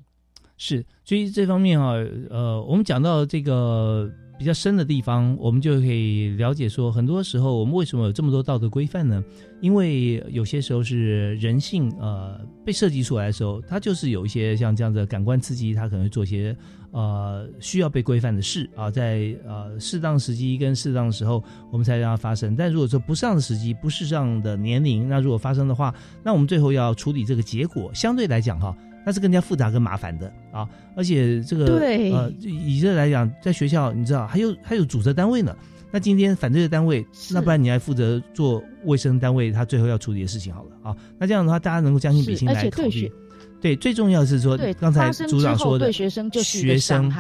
S1: 是，所以这方面啊，呃，我们讲到这个。比较深的地方，我们就可以了解说，很多时候我们为什么有这么多道德规范呢？因为有些时候是人性呃被设计出来的时候，它就是有一些像这样的感官刺激，它可能会做些呃需要被规范的事啊，在呃适当时机跟适当的时候，我们才让它发生。但如果说不适当的时机、不适当的年龄，那如果发生的话，那我们最后要处理这个结果，相对来讲哈。那是更加复杂跟麻烦的啊，而且这个呃，以这来讲，在学校你知道还有还有组织单位呢。那今天反对的单位，那不然你还负责做卫生单位，他最后要处理的事情好了啊。那这样的话，大家能够将心比心来考虑。对，最重要的是说，刚才组长说的，
S2: 对学生就是学生。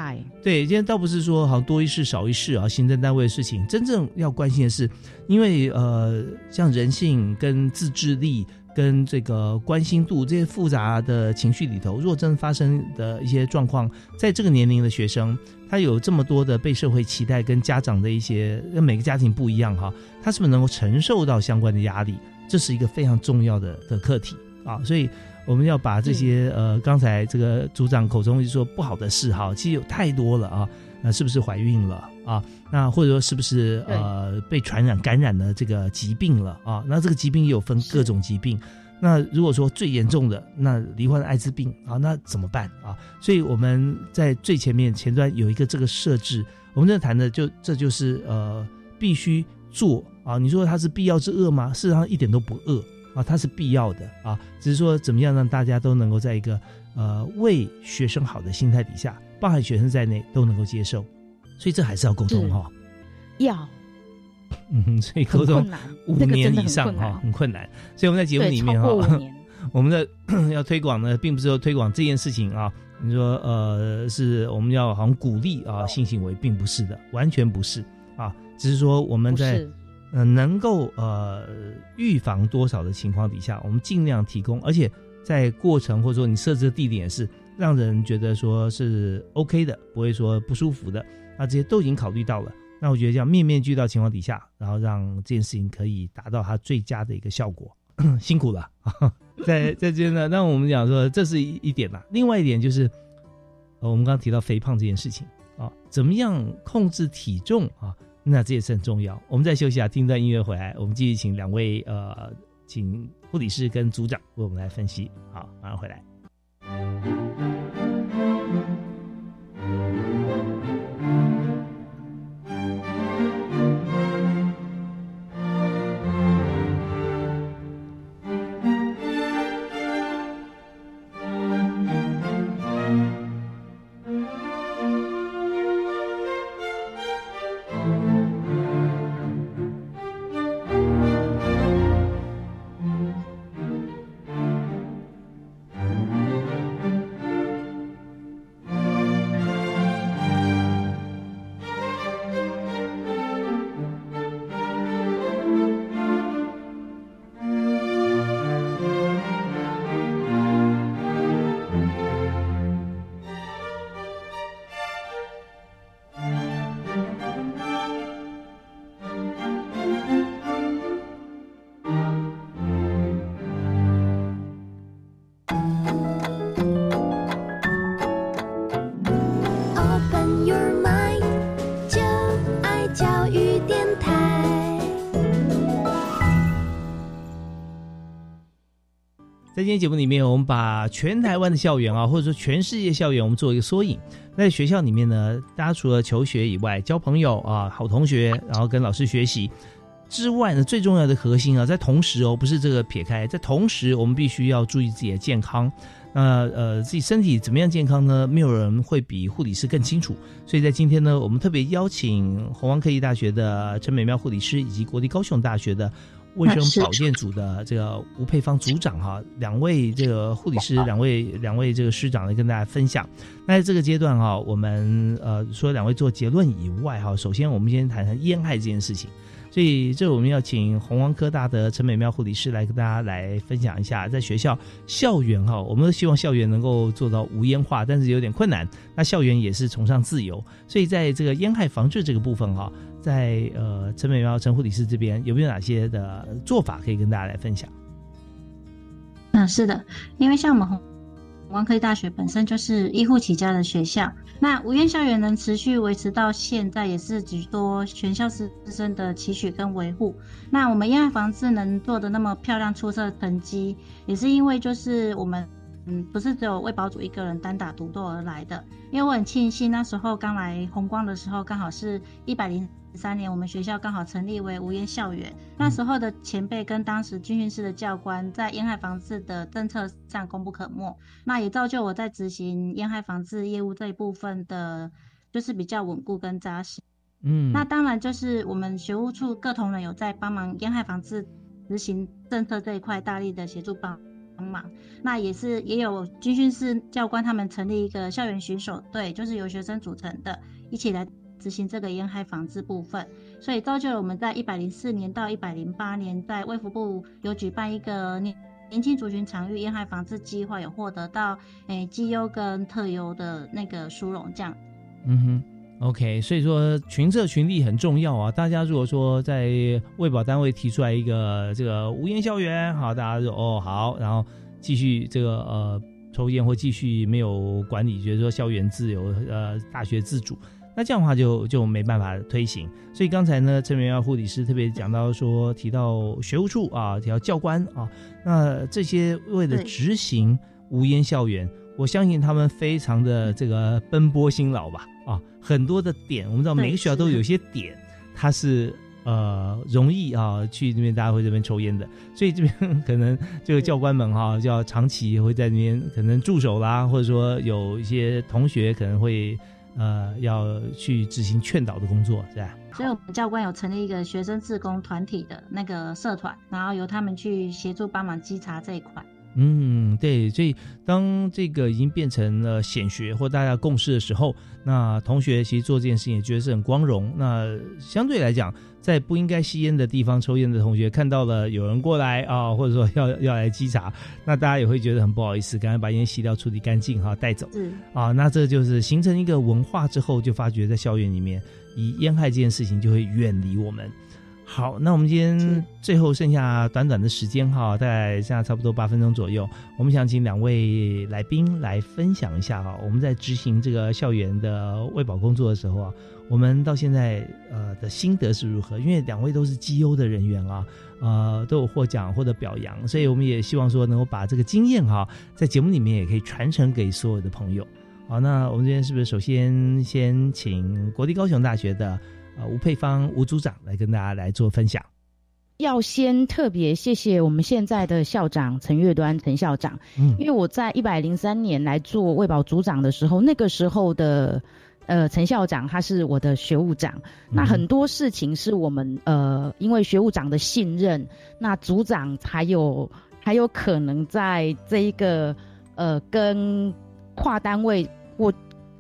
S1: 对，今天倒不是说好像多一事少一事啊，行政单位的事情，真正要关心的是，因为呃，像人性跟自制力。跟这个关心度这些复杂的情绪里头，若真发生的一些状况，在这个年龄的学生，他有这么多的被社会期待，跟家长的一些，跟每个家庭不一样哈，他是不是能够承受到相关的压力？这是一个非常重要的的课题啊，所以我们要把这些呃，刚才这个组长口中说不好的事哈，其实有太多了啊。那是不是怀孕了啊？那或者说是不是呃被传染感染了这个疾病了啊？那这个疾病也有分各种疾病。那如果说最严重的，那罹患艾滋病啊，那怎么办啊？所以我们在最前面前端有一个这个设置，我们在谈的就这就是呃必须做啊。你说它是必要之恶吗？事实上一点都不恶啊，它是必要的啊。只是说怎么样让大家都能够在一个呃为学生好的心态底下。包含学生在内都能够接受，所以这还是要沟通哈。
S2: 要，
S1: 嗯，所以沟通五年以上哈，很困难。所以我们在节目里面哈，我们的要推广呢，并不是说推广这件事情啊。你说呃，是我们要好像鼓励啊性行为，并不是的，完全不是啊。只是说我们在嗯能够呃预防多少的情况底下，我们尽量提供，而且在过程或者说你设置的地点是。让人觉得说是 OK 的，不会说不舒服的，那这些都已经考虑到了。那我觉得这样面面俱到情况底下，然后让这件事情可以达到它最佳的一个效果，辛苦了。在在这呢，那我们讲说这是一点嘛。另外一点就是，呃，我们刚刚提到肥胖这件事情啊，怎么样控制体重啊，那这也是很重要。我们再休息啊，听段音乐回来，我们继续请两位呃，请护理师跟组长为我们来分析。好，马上回来。把全台湾的校园啊，或者说全世界校园，我们做一个缩影。在学校里面呢，大家除了求学以外，交朋友啊，好同学，然后跟老师学习之外呢，最重要的核心啊，在同时哦，不是这个撇开，在同时，我们必须要注意自己的健康。那呃，自己身体怎么样健康呢？没有人会比护理师更清楚。所以在今天呢，我们特别邀请红光科技大学的陈美妙护理师，以及国立高雄大学的。卫生保健组的这个吴佩芳组长哈，两位这个护理师，两位两位这个师长来跟大家分享。那在这个阶段哈，我们呃说两位做结论以外哈，首先我们先谈谈烟害这件事情。所以，这我们要请红光科大的陈美妙护理师来跟大家来分享一下，在学校校园哈，我们都希望校园能够做到无烟化，但是有点困难。那校园也是崇尚自由，所以在这个烟害防治这个部分哈，在呃陈美苗陈护理师这边有没有哪些的做法可以跟大家来分享？
S3: 嗯，是的，因为像我们红。光科技大学本身就是医护起家的学校，那无院校园能持续维持到现在，也是许多全校师生的期许跟维护。那我们烟害防治能做的那么漂亮出色成绩，也是因为就是我们。嗯，不是只有魏宝主一个人单打独斗而来的，因为我很庆幸那时候刚来红光的时候，刚好是一百零三年，我们学校刚好成立为无烟校园。那时候的前辈跟当时军训室的教官在烟害防治的政策上功不可没，那也造就我在执行烟害防治业务这一部分的，就是比较稳固跟扎实。嗯，那当然就是我们学务处各同仁有在帮忙烟害防治执行政策这一块大力的协助帮。帮忙，那也是也有军训室教官他们成立一个校园巡守队，就是由学生组成的，一起来执行这个烟害防治部分。所以造就了我们在一百零四年到一百零八年，在卫福部有举办一个年年轻族群常遇烟害防治计划，有获得到诶绩优跟特优的那个殊荣这样。
S1: 嗯哼，OK，所以说群策群力很重要啊。大家如果说在卫保单位提出来一个这个无烟校园，好，大家说哦好，然后。继续这个呃抽烟或继续没有管理，觉得说校园自由，呃大学自主，那这样的话就就没办法推行。所以刚才呢，陈美耀护理师特别讲到说，提到学务处啊，提到教官啊，那这些为了执行无烟校园，我相信他们非常的这个奔波辛劳吧啊，很多的点，我们知道每个学校都有一些点，它是。呃，容易啊，去那边大家会这边抽烟的，所以这边可能这个教官们哈，就要长期会在那边可能驻守啦，或者说有一些同学可能会呃要去执行劝导的工作，是吧？
S3: 所以我们教官有成立一个学生自工团体的那个社团，然后由他们去协助帮忙稽查这一块。
S1: 嗯，对，所以当这个已经变成了显学或大家共识的时候，那同学其实做这件事情也觉得是很光荣。那相对来讲，在不应该吸烟的地方抽烟的同学看到了有人过来啊，或者说要要来稽查，那大家也会觉得很不好意思，赶快把烟吸掉、处理干净哈，带走。嗯，啊，那这就是形成一个文化之后，就发觉在校园里面，以烟害这件事情就会远离我们。好，那我们今天最后剩下短短的时间哈，大概剩下差不多八分钟左右，我们想请两位来宾来分享一下哈，我们在执行这个校园的卫保工作的时候啊，我们到现在呃的心得是如何？因为两位都是绩优的人员啊，呃都有获奖或者表扬，所以我们也希望说能够把这个经验哈，在节目里面也可以传承给所有的朋友。好，那我们今天是不是首先先请国立高雄大学的？呃，吴佩芳吴组长来跟大家来做分享。
S2: 要先特别谢谢我们现在的校长陈月端陈校长，嗯，因为我在一百零三年来做卫保组长的时候，那个时候的呃陈校长他是我的学务长，那很多事情是我们呃因为学务长的信任，那组长才有还有可能在这一个呃跟跨单位或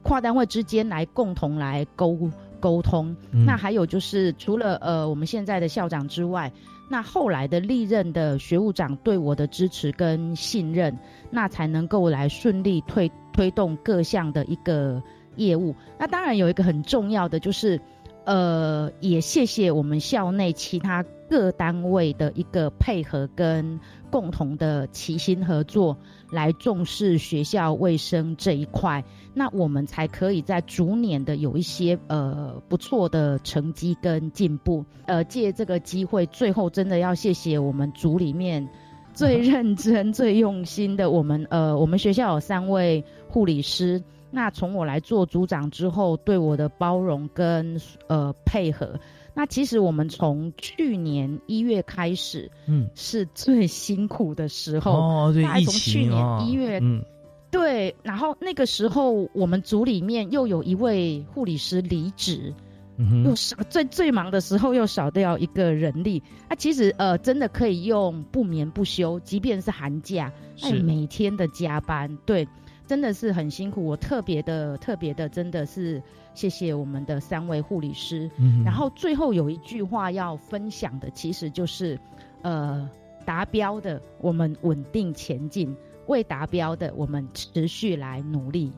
S2: 跨单位之间来共同来沟。沟通，那还有就是，除了呃我们现在的校长之外，那后来的历任的学务长对我的支持跟信任，那才能够来顺利推推动各项的一个业务。那当然有一个很重要的就是，呃，也谢谢我们校内其他各单位的一个配合跟共同的齐心合作。来重视学校卫生这一块，那我们才可以在逐年的有一些呃不错的成绩跟进步。呃，借这个机会，最后真的要谢谢我们组里面最认真、最用心的我们呃，我们学校有三位护理师。那从我来做组长之后，对我的包容跟呃配合。那其实我们从去年一月开始，嗯，是最辛苦的时候。
S1: 哦，对，
S2: 从去年一月，嗯，对，然后那个时候我们组里面又有一位护理师离职，嗯又少最最忙的时候又少掉一个人力，那其实呃真的可以用不眠不休，即便是寒假，哎，每天的加班，对，真的是很辛苦。我特别的特别的，真的是。谢谢我们的三位护理师。然后最后有一句话要分享的，其实就是，呃，达标的我们稳定前进，未达标的我们持续来努力。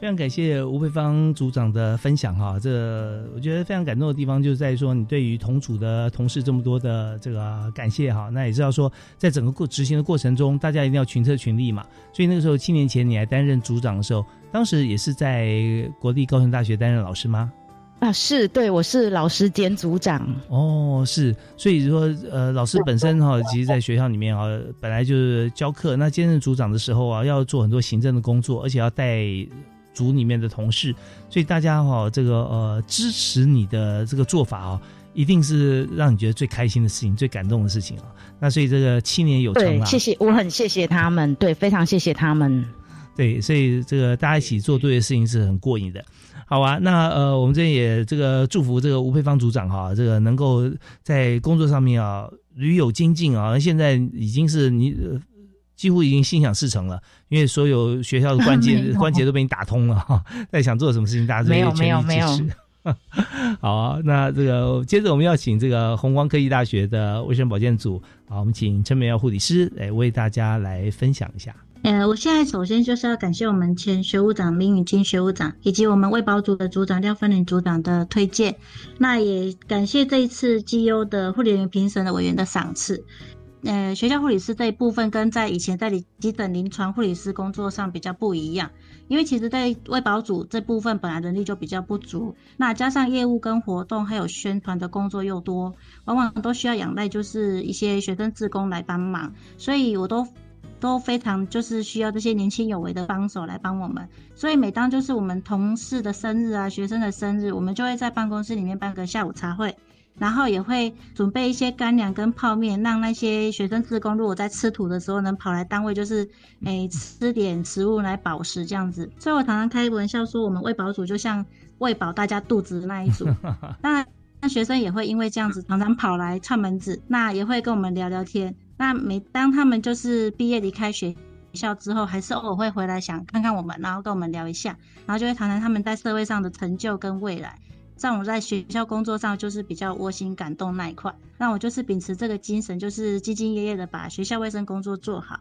S1: 非常感谢吴佩芳组长的分享哈，这我觉得非常感动的地方就是在于说你对于同组的同事这么多的这个感谢哈，那也知道说在整个过执行的过程中，大家一定要群策群力嘛。所以那个时候七年前你来担任组长的时候，当时也是在国立高雄大学担任老师吗？
S2: 啊，是对，我是老师兼组长。
S1: 哦，是，所以说呃，老师本身哈，其实在学校里面啊，本来就是教课，那兼任组长的时候啊，要做很多行政的工作，而且要带。组里面的同事，所以大家哈，这个呃，支持你的这个做法啊，一定是让你觉得最开心的事情、最感动的事情啊。那所以这个七年有成啊，
S2: 谢谢，我很谢谢他们，对，非常谢谢他们。
S1: 对，所以这个大家一起做对的事情是很过瘾的。好啊，那呃，我们这也这个祝福这个吴佩芳组长哈，这个能够在工作上面啊屡有精进啊，现在已经是你。几乎已经心想事成了，因为所有学校的关键 关节都被你打通了哈。在想做什么事情，大家都有全力支持。好，那这个接着我们要请这个红光科技大学的卫生保健组，好，我们请陈美耀护理师来为大家来分享一下。
S3: 呃，我现在首先就是要感谢我们前学务长林宇金学务长，以及我们卫保组的组长廖芬玲组长的推荐。那也感谢这一次绩优的护理员评审的委员的赏赐。呃，学校护理师这一部分跟在以前在里基等临床护理师工作上比较不一样，因为其实，在卫保组这部分本来人力就比较不足，那加上业务跟活动还有宣传的工作又多，往往都需要仰赖就是一些学生自工来帮忙，所以我都都非常就是需要这些年轻有为的帮手来帮我们，所以每当就是我们同事的生日啊、学生的生日，我们就会在办公室里面办个下午茶会。然后也会准备一些干粮跟泡面，让那些学生自工如果在吃土的时候能跑来单位，就是诶吃点食物来饱食这样子。所以我常常开玩笑说，我们喂饱组就像喂饱大家肚子的那一组。当然，那学生也会因为这样子常常跑来串门子，那也会跟我们聊聊天。那每当他们就是毕业离开学校之后，还是偶尔会回来想看看我们，然后跟我们聊一下，然后就会谈谈他们在社会上的成就跟未来。像我在学校工作上就是比较窝心感动那一块，那我就是秉持这个精神，就是兢兢业业的把学校卫生工作做好，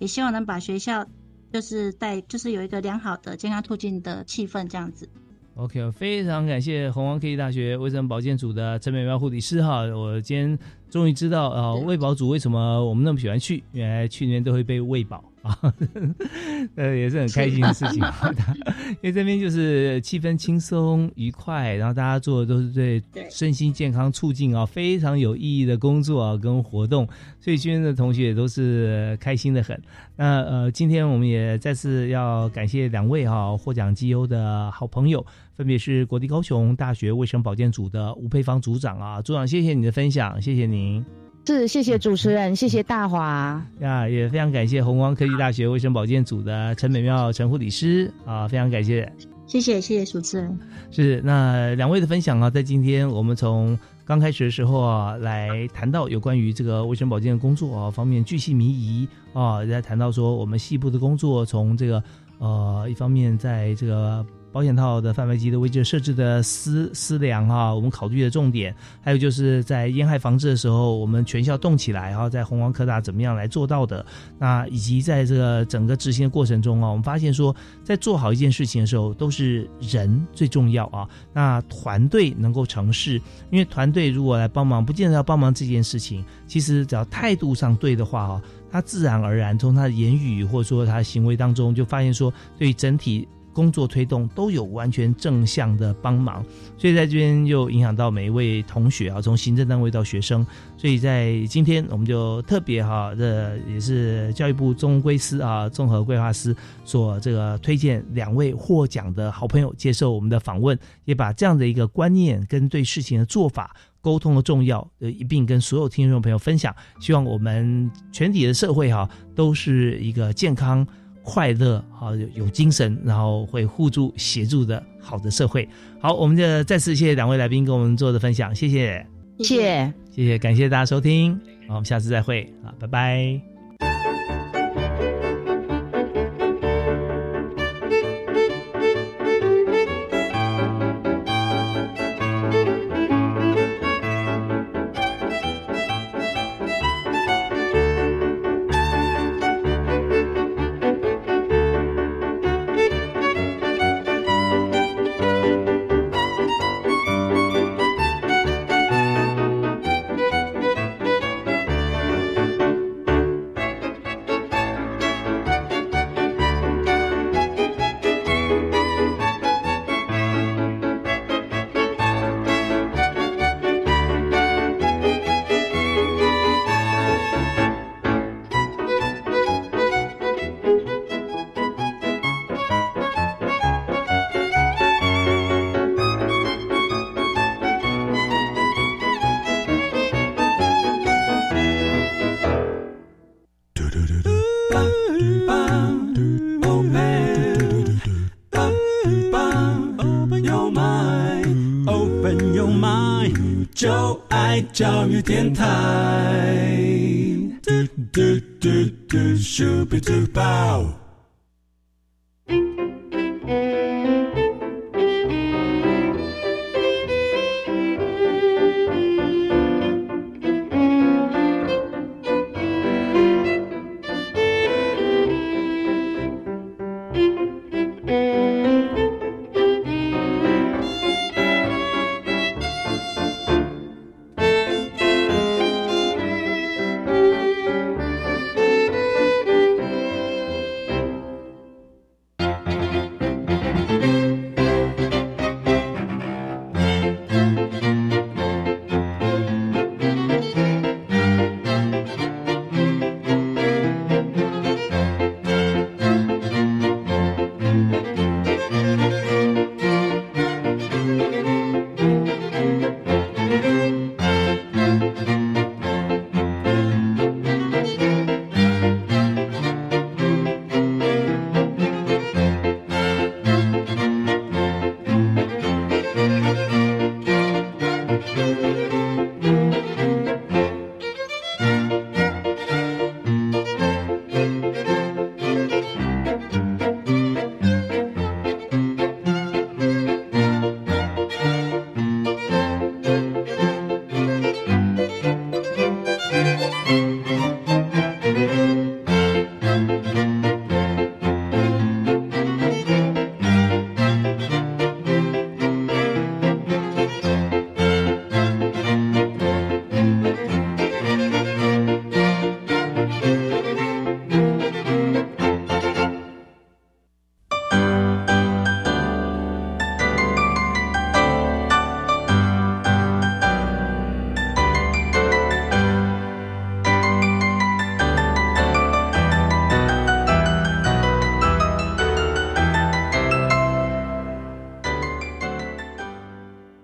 S3: 也希望能把学校就是带就是有一个良好的健康促进的气氛这样子。
S1: OK，非常感谢红光科技大学卫生保健组的陈美妙护理师哈，我今天终于知道啊，卫保组为什么我们那么喜欢去，原来去年都会被喂饱。啊，呃，也是很开心的事情，因为这边就是气氛轻松愉快，然后大家做的都是对身心健康促进啊，非常有意义的工作啊跟活动，所以今天的同学也都是开心的很。那呃，今天我们也再次要感谢两位哈获奖绩优的好朋友，分别是国立高雄大学卫生保健组的吴佩芳组长啊，组长谢谢你的分享，谢谢您。
S2: 是，谢谢主持人，谢谢大华
S1: 呀，也非常感谢红光科技大学卫生保健组的陈美妙陈护理师啊，非常感谢，
S3: 谢谢谢谢主持人。
S1: 是那两位的分享啊，在今天我们从刚开始的时候啊，来谈到有关于这个卫生保健的工作啊方面巨细靡遗啊，在谈到说我们细部的工作，从这个呃一方面在这个。保险套的范围机的位置设置的思思量哈，我们考虑的重点，还有就是在烟害防治的时候，我们全校动起来哈，在红光科大怎么样来做到的？那以及在这个整个执行的过程中啊，我们发现说，在做好一件事情的时候，都是人最重要啊。那团队能够成事，因为团队如果来帮忙，不见得要帮忙这件事情，其实只要态度上对的话哈，他自然而然从他的言语或者说他的行为当中，就发现说，对整体。工作推动都有完全正向的帮忙，所以在这边又影响到每一位同学啊，从行政单位到学生。所以在今天我们就特别哈，这也是教育部中规司啊综合规划司所这个推荐两位获奖的好朋友接受我们的访问，也把这样的一个观念跟对事情的做法沟通的重要呃一并跟所有听众朋友分享。希望我们全体的社会哈都是一个健康。快乐啊，有有精神，然后会互助协助的好的社会。好，我们就再次谢谢两位来宾跟我们做的分享，谢谢，
S2: 谢谢，
S1: 谢谢，感谢大家收听，好，我们下次再会，好，拜拜。